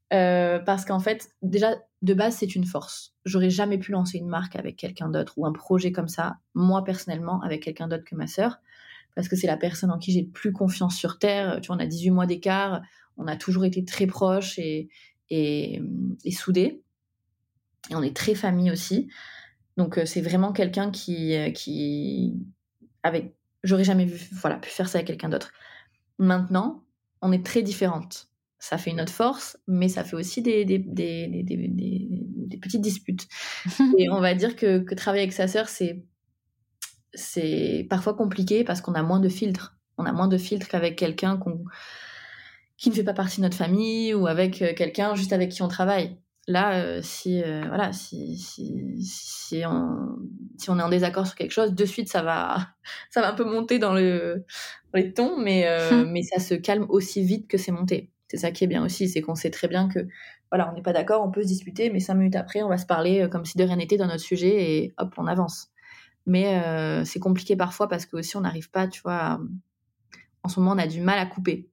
parce qu'en fait, déjà, de base, c'est une force. J'aurais jamais pu lancer une marque avec quelqu'un d'autre ou un projet comme ça, moi personnellement, avec quelqu'un d'autre que ma sœur, parce que c'est la personne en qui j'ai le plus confiance sur Terre. Tu vois, on a 18 mois d'écart, on a toujours été très proches et, et, soudés. Et on est très famille aussi. Donc, euh, c'est vraiment quelqu'un qui, euh, qui, avec, j'aurais jamais vu, voilà, pu faire ça avec quelqu'un d'autre. Maintenant, on est très différentes ça fait une autre force, mais ça fait aussi des, des, des, des petites disputes. et on va dire que, que travailler avec sa sœur, c'est, c'est parfois compliqué parce qu'on a moins de filtres. On a moins de filtres qu'avec quelqu'un qu'on, qui ne fait pas partie de notre famille ou avec euh, quelqu'un juste avec qui on travaille. Là, euh, si, euh, voilà, si, si, si, on, si on est en désaccord sur quelque chose, de suite, ça va, ça va un peu monter dans, le, dans les tons, mais, mais ça se calme aussi vite que c'est monté. C'est ça qui est bien aussi, c'est qu'on sait très bien que voilà, on n'est pas d'accord, on peut se disputer, mais cinq minutes après, on va se parler euh, comme si de rien n'était dans notre sujet et hop, on avance. Mais euh, c'est compliqué parfois parce que aussi on n'arrive pas, tu vois, en ce moment on a du mal à couper.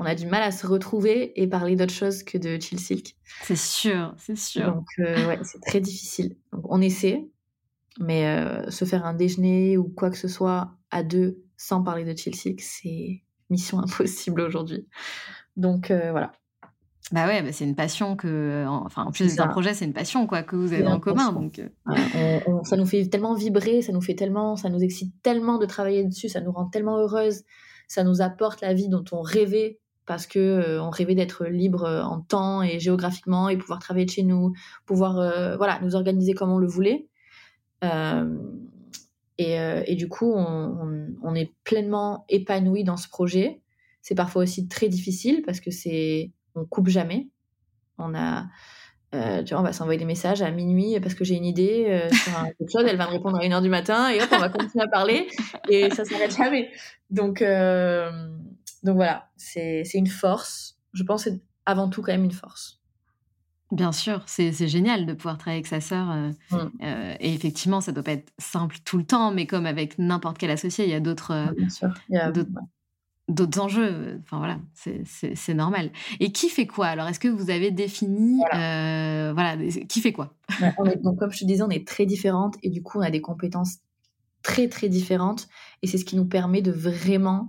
On a du mal à se retrouver et parler d'autre chose que de Chill Silk. C'est sûr, c'est sûr. Donc euh, ouais, c'est très difficile. Donc on essaie, mais se faire un déjeuner ou quoi que ce soit à deux sans parler de Chill Silk, c'est mission impossible aujourd'hui. Donc euh, voilà. Bah ouais, bah c'est une passion que, enfin, en plus d'un projet, c'est une passion quoi que vous avez en commun. Donc, euh. ça nous fait tellement vibrer, ça nous fait tellement, ça nous excite tellement de travailler dessus, ça nous rend tellement heureuse, ça nous apporte la vie dont on rêvait parce que euh, on rêvait d'être libre en temps et géographiquement et pouvoir travailler de chez nous, pouvoir voilà nous organiser comme on le voulait. Et, et, du coup, on, est pleinement épanoui dans ce projet. C'est parfois aussi très difficile parce que c'est on coupe jamais. On a euh, tu vois, on va s'envoyer des messages à minuit parce que j'ai une idée euh, sur un, quelque chose, elle va me répondre à 1h du matin et hop, on va continuer à parler et ça s'arrête jamais. Donc, euh, donc voilà, c'est une force. Je pense que c'est avant tout quand même une force. Bien sûr, c'est génial de pouvoir travailler avec sa sœur. Mmh. et effectivement, ça doit pas être simple tout le temps, mais comme avec n'importe quel associé, il y a d'autres d'autres enjeux. Enfin voilà, c'est normal. Et qui fait quoi? Alors, est-ce que vous avez défini, voilà, euh, qui fait quoi? Donc, comme je te disais, on est très différentes et du coup, on a des compétences très très différentes et c'est ce qui nous permet de vraiment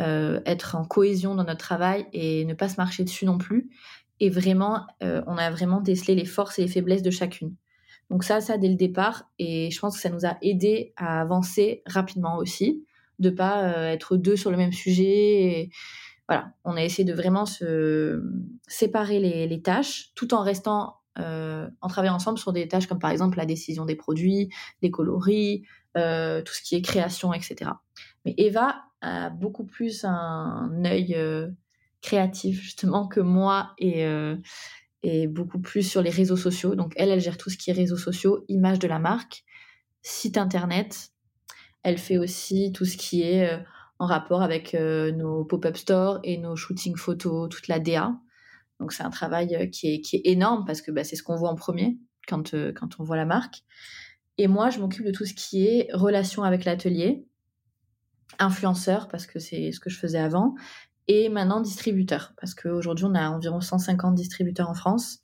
euh, être en cohésion dans notre travail et ne pas se marcher dessus non plus. Et vraiment, euh, on a vraiment décelé les forces et les faiblesses de chacune. Donc ça, ça dès le départ, et je pense que ça nous a aidé à avancer rapidement aussi de pas être deux sur le même sujet. voilà, on a essayé de vraiment se séparer les, tâches tout en restant en travaillant ensemble sur des tâches comme par exemple la décision des produits, les coloris, tout ce qui est création, etc. Mais Eva a beaucoup plus un œil créatif justement que moi et, et beaucoup plus sur les réseaux sociaux. Donc elle, elle gère tout ce qui est réseaux sociaux, images de la marque, site internet. Elle fait aussi tout ce qui est euh, en rapport avec euh, nos pop-up stores et nos shootings photos, toute la DA. Donc c'est un travail euh, qui est, qui est énorme parce que bah, c'est ce qu'on voit en premier quand, quand on voit la marque. Et moi, je m'occupe de tout ce qui est relation avec l'atelier, influenceur parce que c'est ce que je faisais avant, et maintenant distributeur, parce qu'aujourd'hui on a environ 150 distributeurs en France.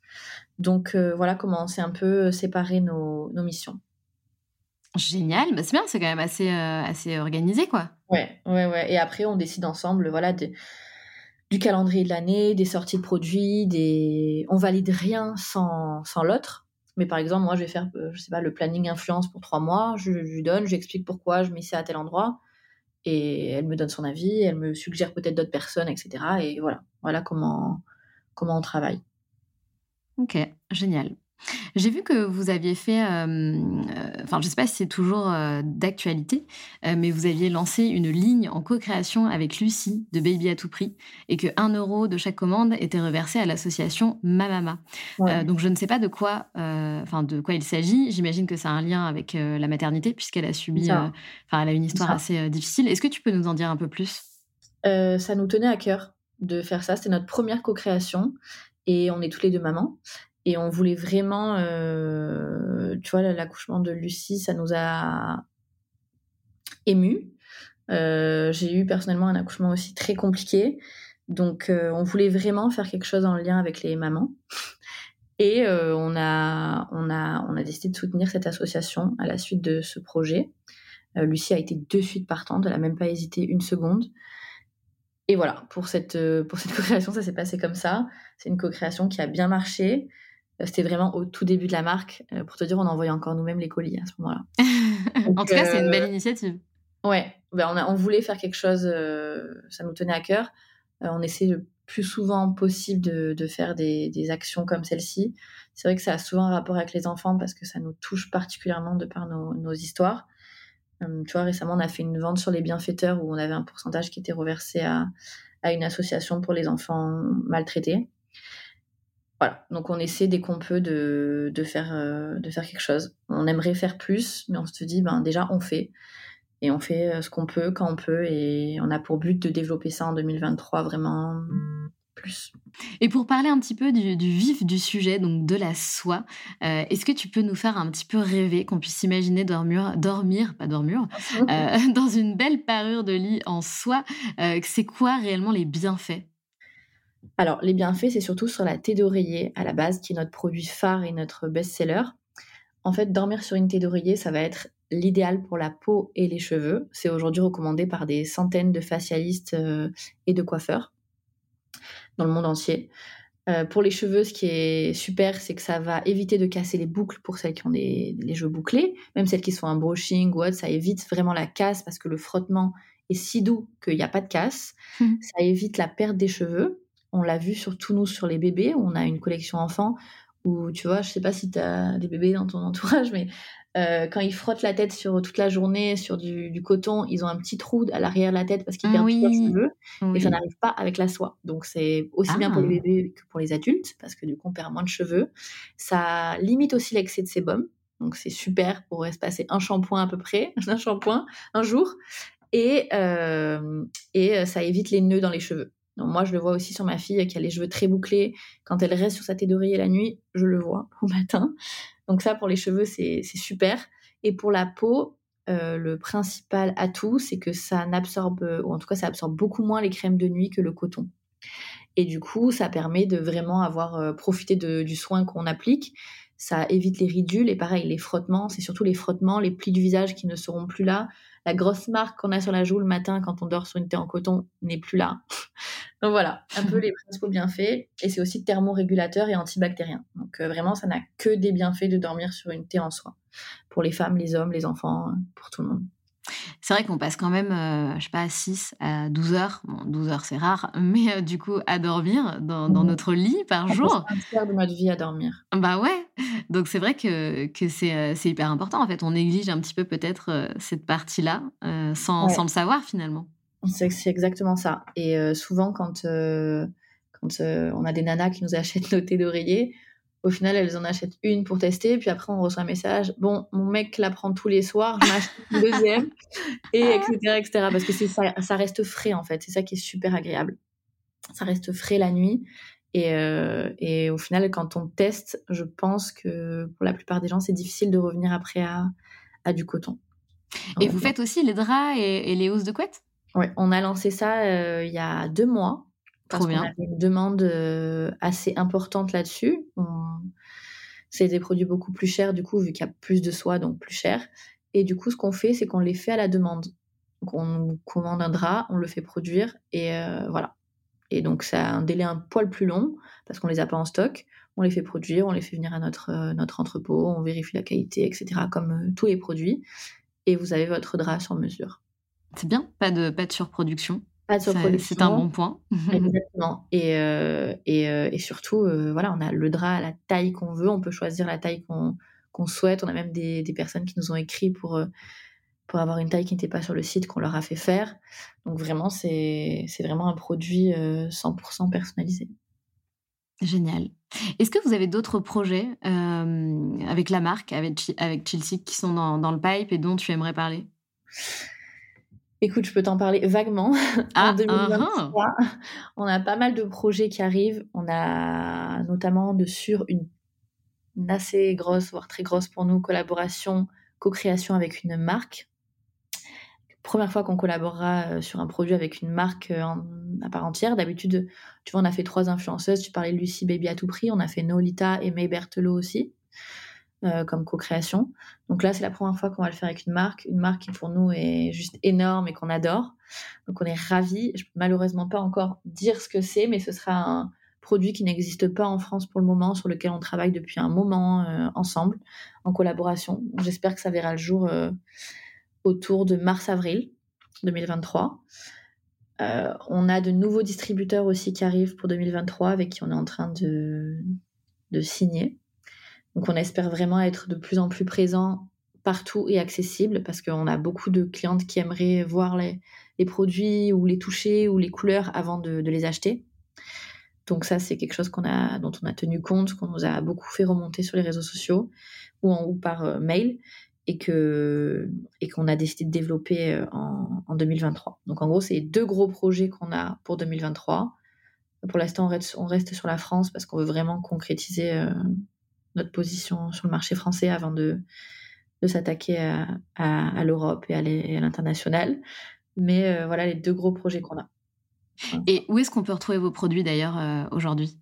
Donc euh, voilà comment on s'est un peu séparé nos, nos missions. Génial, bah, c'est bien, c'est quand même assez, euh, assez organisé quoi. Ouais, ouais, ouais. Et après on décide ensemble, voilà, du calendrier de l'année, des sorties de produits, des... on valide rien sans, sans l'autre. Mais par exemple, moi je vais faire, euh, je sais pas, le planning influence pour trois mois, je, lui donne, j'explique pourquoi je mets ça à tel endroit et elle me donne son avis, elle me suggère peut-être d'autres personnes, etc. Et voilà, voilà comment, comment on travaille. Ok, génial. J'ai vu que vous aviez fait, euh, euh, enfin je ne sais pas si c'est toujours euh, d'actualité, mais vous aviez lancé une ligne en co-création avec Lucie de Baby à tout prix et que 1 euro de chaque commande était reversé à l'association Mamama. donc je ne sais pas de quoi, enfin de quoi il s'agit. J'imagine que ça a un lien avec la maternité puisqu'elle a subi, enfin elle a une histoire assez difficile. Est-ce que tu peux nous en dire un peu plus? Ça nous tenait à cœur de faire ça. C'était notre première co-création et on est toutes les deux mamans. Et on voulait vraiment, euh, tu vois, l'accouchement de Lucie, ça nous a ému. Euh, j'ai eu personnellement un accouchement aussi très compliqué. Donc, euh, on voulait vraiment faire quelque chose en lien avec les mamans. Et on, a, on, a, on a décidé de soutenir cette association à la suite de ce projet. Lucie a été de suite partante, elle n'a même pas hésité une seconde. Et voilà, pour cette, pour cette co-création, ça s'est passé comme ça. C'est une co-création qui a bien marché. Euh, c'était vraiment au tout début de la marque. Euh, pour te dire, on envoyait encore nous-mêmes les colis à ce moment-là. en tout cas, c'est une belle euh, initiative. Ouais, ben on, a, on, voulait faire quelque chose, ça nous tenait à cœur. on essaie le plus souvent possible de, de faire des, des, actions comme celle-ci. C'est vrai que ça a souvent un rapport avec les enfants parce que ça nous touche particulièrement de par nos, nos histoires. tu vois, récemment, on a fait une vente sur les bienfaiteurs où on avait un pourcentage qui était reversé à, à une association pour les enfants maltraités. Voilà, donc on essaie dès qu'on peut de, de faire, euh, de faire quelque chose. On aimerait faire plus, mais on se dit, ben déjà on fait. Et on fait euh, ce qu'on peut quand on peut. Et on a pour but de développer ça en 2023 vraiment plus. Et pour parler un petit peu du, vif du sujet, donc de la soie, euh, est-ce que tu peux nous faire un petit peu rêver qu'on puisse imaginer dormir, dormir pas dormir, dans une belle parure de lit en soie C'est quoi réellement les bienfaits? Alors, les bienfaits, c'est surtout sur la thé d'oreiller à la base, qui est notre produit phare et notre best-seller. En fait, dormir sur une thé d'oreiller, ça va être l'idéal pour la peau et les cheveux. C'est aujourd'hui recommandé par des centaines de facialistes euh, et de coiffeurs dans le monde entier. Euh, pour les cheveux, ce qui est super, c'est que ça va éviter de casser les boucles pour celles qui ont les cheveux bouclés. Même celles qui sont en brushing ou autre, ça évite vraiment la casse parce que le frottement est si doux qu'il n'y a pas de casse. Mmh. Ça évite la perte des cheveux. On l'a vu surtout nous sur les bébés, on a une collection enfants où tu vois, je sais pas si tu as des bébés dans ton entourage, mais euh, quand ils frottent la tête sur toute la journée sur du, coton, ils ont un petit trou à l'arrière de la tête parce qu'ils ah perdent oui. cheveux et ça n'arrive pas avec la soie. Donc c'est aussi bien pour les ah. bébés que pour les adultes parce que du coup on perd moins de cheveux. Ça limite aussi l'excès de sébum. Donc c'est super pour espacer un shampoing à peu près, un shampoing un jour. Et, euh, et euh, ça évite les nœuds dans les cheveux moi, je le vois aussi sur ma fille qui a les cheveux très bouclés. Quand elle reste sur sa tête la nuit, je le vois au matin. Donc ça, pour les cheveux, c'est super. Et pour la peau, euh, le principal atout, c'est que ça n'absorbe, ou en tout cas, ça absorbe beaucoup moins les crèmes de nuit que le coton. Et du coup, ça permet de vraiment avoir euh, profité du soin qu'on applique. Ça évite les ridules et pareil, les frottements, c'est surtout les frottements, les plis du visage qui ne seront plus là grosse marque qu'on a sur la joue le matin quand on dort sur une thé en coton n'est plus là. Donc voilà, un peu les principaux bienfaits. Et c'est aussi thermorégulateur et antibactérien. Donc euh, vraiment, ça n'a que des bienfaits de dormir sur une thé en soie. Pour les femmes, les hommes, les enfants, pour tout le monde. C'est vrai qu'on passe quand même, euh, je sais pas, 6 à 12 heures, bon 12 heures c'est rare, mais euh, du coup à dormir dans dans Mmh. notre lit par On jour. un tiers de notre vie à dormir. Bah ouais, donc c'est vrai que que c'est, c'est hyper important en fait. On néglige un petit peu peut-être, heu, cette partie-là, sans Ouais. sans le savoir finalement. C'est exactement ça et souvent quand, quand, on a des nanas qui nous achètent nos thés d'oreiller, au final, elles en achètent 1 pour tester, puis après on reçoit un message: «Bon, mon mec la prend tous les soirs, je m'achète une 2e» et et cetera et cetera. Parce que ça ça reste frais en fait, c'est ça qui est super agréable. Ça reste frais la nuit et heu et au final, quand on teste, je pense que pour la plupart des gens, c'est difficile de revenir après à à du coton. Et vous faites aussi les draps et et les housses de couette? Ouais, on a lancé ça, heu, il y a 2 mois parce qu'on avait une demande, heu, assez importante là-dessus. On c'est des produits beaucoup plus chers du coup, vu qu'il y a plus de soie, donc plus cher et du coup, ce qu'on fait, c'est qu'on les fait à la demande. Donc on commande un drap, on le fait produire et heu, voilà et donc ça a un délai un poil plus long parce qu'on les a pas en stock. On les fait produire, on les fait venir à notre, heu, notre entrepôt, on vérifie la qualité et cetera comme, tous les produits et vous avez votre drap sur mesure. C'est bien, pas de pas de surproduction. Pas de C'est c'est un bon point. Exactement et heu et heu et surtout, heu, voilà, on a le drap à la taille qu'on veut, on peut choisir la taille qu'on souhaite. On a même des des personnes qui nous ont écrit pour, pour avoir une taille qui n'était pas sur le site, qu'on leur a fait faire. Donc vraiment, c'est vraiment un produit, heu, 100% personnalisé. Génial. Est-ce que vous avez d'autres projets, avec la marque, avec avec Chilsick qui sont dans dans le pipe et dont tu aimerais parler? Écoute, je peux t'en parler vaguement. En Ah! Hein, hein. 2023, on a pas mal de projets qui arrivent. On a notamment de sur une une assez grosse, voire très grosse pour nous, collaboration, co-création avec une marque. Première fois qu'on collaborera, heu, sur un produit avec une marque, en à part entière. D'habitude, tu vois, on a fait 3 influenceuses. Tu parlais de Lucie Baby à tout prix. On a fait Nolita et May Berthelot aussi, heu, comme co-création. Donc là, c'est la première fois qu'on va le faire avec une marque, une marque qui pour nous est juste énorme et qu'on adore. Donc on est ravis. Je peux malheureusement pas encore dire ce que c'est, mais ce sera un produit qui n'existe pas en France pour le moment, sur lequel on travaille depuis un moment, heu, ensemble, en collaboration. J'espère que ça verra le jour, heu, autour de mars-avril 2023. Heu, on a de nouveaux distributeurs aussi qui arrivent pour 2023, avec qui on est en train de signer. Donc on espère vraiment être de plus en plus présent partout et accessible parce qu'on a beaucoup de clientes qui aimeraient voir les produits ou les toucher ou les couleurs avant de les acheter. Donc ça, c'est quelque chose dont on a tenu compte, qu'on nous a beaucoup fait remonter sur les réseaux sociaux ou en par, heu, mail et qu'on a décidé de développer, heu, en en 2023. Donc en gros, c'est 2 gros projets qu'on a pour 2023. Pour l'instant, on reste sur la France parce qu'on veut vraiment concrétiser, heu, notre position sur le marché français avant de de s'attaquer à à à l'Europe et à l'international. Mais heu, voilà les 2 gros projets qu'on a. Voilà. Et où est-ce qu'on peut retrouver vos produits d'ailleurs, heu, aujourd'hui?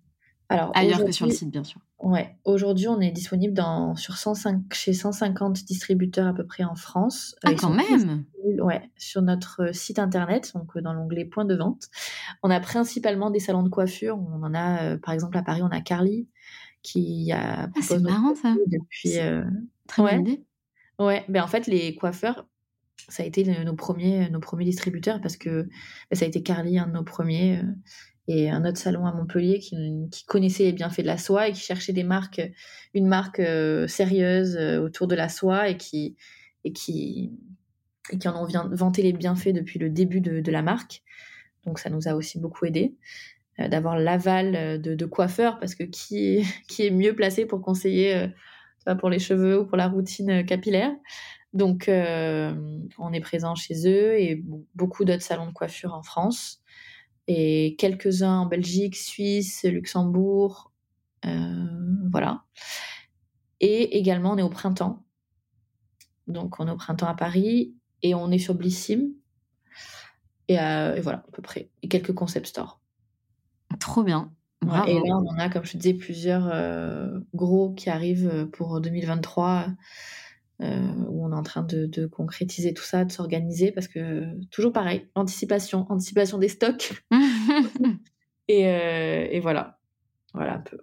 Alors Ailleurs que sur le site, bien sûr. ouais, aujourd'hui, on est disponible dans sur 105 chez 150 distributeurs à peu près en France. Ah ils quand même! ouais, sur notre, site internet, donc dans l'onglet points de vente. On a principalement des salons de coiffure. On en a, par exemple à Paris, on a Carly qui a Ah c'est marrant ça! depuis, heu très bonne ouais, idée. ouais, beh, en fait, les coiffeurs, ça a été nos 1ers nos 1ers distributeurs parce que, bah, ça a été Carly, un de nos 1ers, heu et un autre salon à Montpellier qui connaissait les bienfaits de la soie et qui cherchait des marques, une marque, heu, sérieuse, autour de la soie et qui et qui et qui en ont vanté les bienfaits depuis le début de de la marque. Donc ça nous a aussi beaucoup aidés, heu, d'avoir l'aval, heu, de de coiffeurs parce que qui est qui est mieux placé pour conseiller, vois, pour les cheveux ou pour la routine, capillaire? Donc on est présent chez eux et beaucoup d'autres salons de coiffure en France et quelques-uns en Belgique, Suisse, Luxembourg, voilà et également, on est au Printemps. Donc on est au Printemps à Paris et on est sur Blissim et et voilà, à peu près et quelques concept stores. Trop bien, et là, on en a, comme je te disais, plusieurs, heu, gros qui arrivent, heu, pour 2023, heu, où on est en train de de concrétiser tout ça, de s'organiser parce que toujours pareil, anticipation, anticipation des stocks et et voilà. Voilà un peu.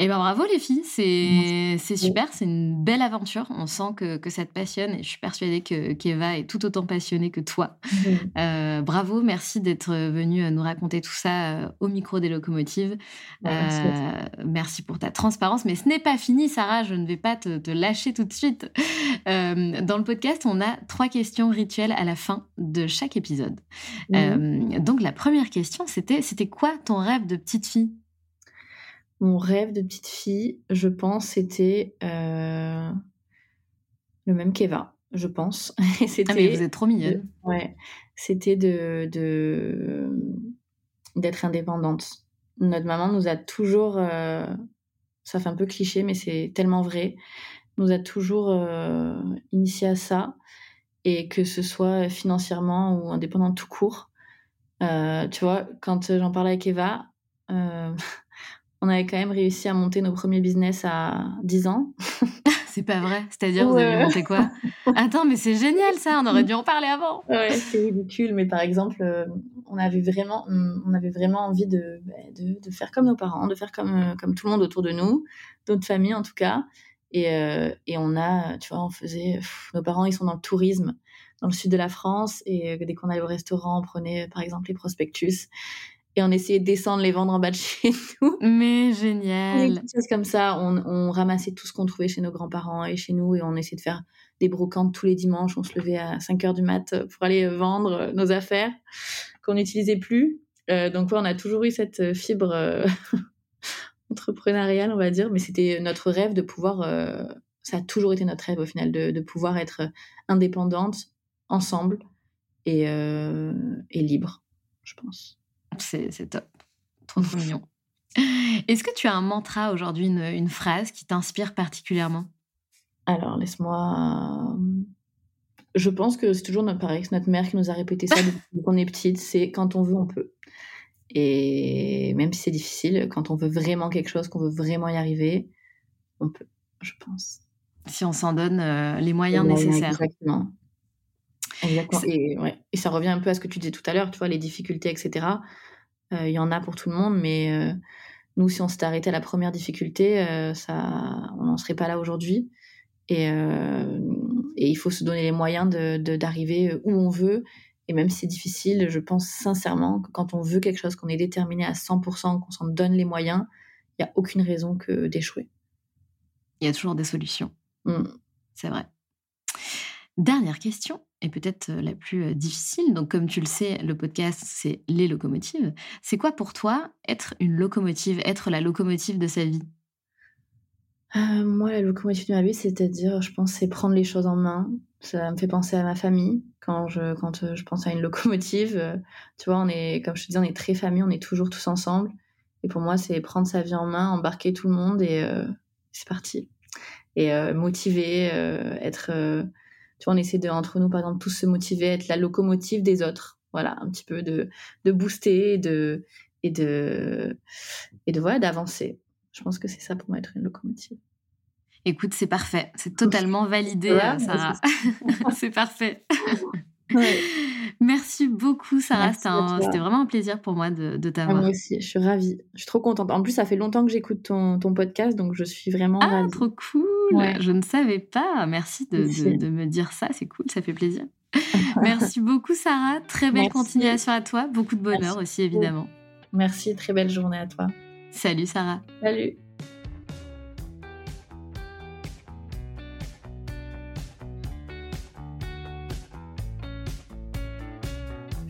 Eh ben bravo les filles, c'est super, c'est une belle aventure. On sent que, que, ça te passionne et je suis persuadée que qu'Eva est tout autant passionnée que toi. Euh, bravo, merci d'être venue nous raconter tout ça euh, au micro des locomotives. Euh, merci, pour ta transparence, mais ce n'est pas fini, Sarah. Je ne vais pas te, lâcher tout de suite. dans le podcast, on a trois questions rituelles à la fin de chaque épisode. donc la première question, c'était c'était quoi ton rêve de petite fille? Mon rêve de petite fille, je pense, c'était euh, le même qu'Eva, je pense. c'était, ah mais vous êtes trop mignonne. ouais, c'était de, d'être indépendante. Notre maman nous a toujours, euh, ça fait un peu cliché, mais c'est tellement vrai, nous a toujours euh, initié à ça, et que ce soit financièrement ou indépendante tout court. tu vois, quand j'en parlais avec Eva, on avait quand même réussi à monter nos premiers business à 10 ans. c'est pas vrai. C'est-à-dire, vous avez monté quoi? Attends, mais c'est génial ça. On aurait dû en parler avant. Ouais, c'est ridicule. Mais par exemple, euh, on avait vraiment, on avait vraiment envie de, bah, de, faire comme nos parents, de faire comme, euh, comme tout le monde autour de nous, notre famille en tout cas. Et, euh, et on a, tu vois, on faisait. nos parents, ils sont dans le tourisme dans le sud de la France. Et dès qu'on allait au restaurant, on prenait par exemple les prospectus et on essayait de descendre les vendre en bas de chez nous. Mais génial. C'est comme ça, on, ramassait tout ce qu'on trouvait chez nos grands-parents et chez nous et on essayait de faire des brocantes tous les dimanches. On se levait à 5 heures du mat pour aller vendre nos affaires qu'on n'utilisait plus. Euh, donc ouais, on a toujours eu cette fibre euh, entrepreneuriale, on va dire, mais c'était notre rêve de pouvoir, euh, ça a toujours été notre rêve au final, de, pouvoir être indépendante, ensemble et, et libre, je pense. C'est top. Trop, trop mignon. Est-ce que tu as un mantra aujourd'hui, une, phrase qui t'inspire particulièrement? Alors, laisse-moi. Je pense que c'est toujours notre, pareil, notre mère qui nous a répété ça depuis qu'on est petite c'est quand on veut, on peut. Et même si c'est difficile, quand on veut vraiment quelque chose, qu'on veut vraiment y arriver, on peut, je pense. Si on s'en donne euh, les moyens nécessaires. Exactement. Et, et, ça revient un peu à ce que tu disais tout à l'heure, tu vois, les difficultés, etc. Euh, il y en a pour tout le monde, mais euh, nous, si on s'était arrêté à la première difficulté, euh, ça, on n'en serait pas là aujourd'hui. Et, et, il faut se donner les moyens d'arriver de, où on veut. Et même si c'est difficile, je pense sincèrement que quand on veut quelque chose, qu'on est déterminé à 100%, qu'on s'en donne les moyens, il n'y a aucune raison que d'échouer. Il y a toujours des solutions. Mmh. C'est vrai. Dernière question, et peut-être la plus difficile. Donc, comme tu le sais, le podcast, c'est les locomotives. C'est quoi pour toi être une locomotive, être la locomotive de sa vie? Moi, la locomotive de ma vie, c'est-à-dire, je pense, c'est prendre les choses en main. Ça me fait penser à ma famille. Quand je, quand je pense à une locomotive, tu vois, on est, comme je te dis, on est très famille, on est toujours tous ensemble. Et pour moi, c'est prendre sa vie en main, embarquer tout le monde et c'est parti. Et motiver, être tu vois, on essaie de, entre nous, par exemple, tous se motiver, être la locomotive des autres. Voilà, un petit peu de, de booster et de, et de, et de voilà, d'avancer. Je pense que c'est ça pour moi être une locomotive. Écoute, c'est parfait. C'est totalement validé, euh, Sarah. c'est parfait. Merci beaucoup, Sarah. C'était vraiment un plaisir pour moi de, de t'avoir. moi aussi, je suis ravie. Je suis trop contente. En plus, ça fait longtemps que j'écoute ton, ton, podcast, donc je suis vraiment ah, trop cool. Je ne savais pas. Merci de, de, me dire ça. C'est cool, ça fait plaisir. Merci beaucoup, Sarah. Très belle continuation à toi. Beaucoup de bonheur aussi, évidemment. Merci. Très belle journée à toi. Salut, Sarah. Salut.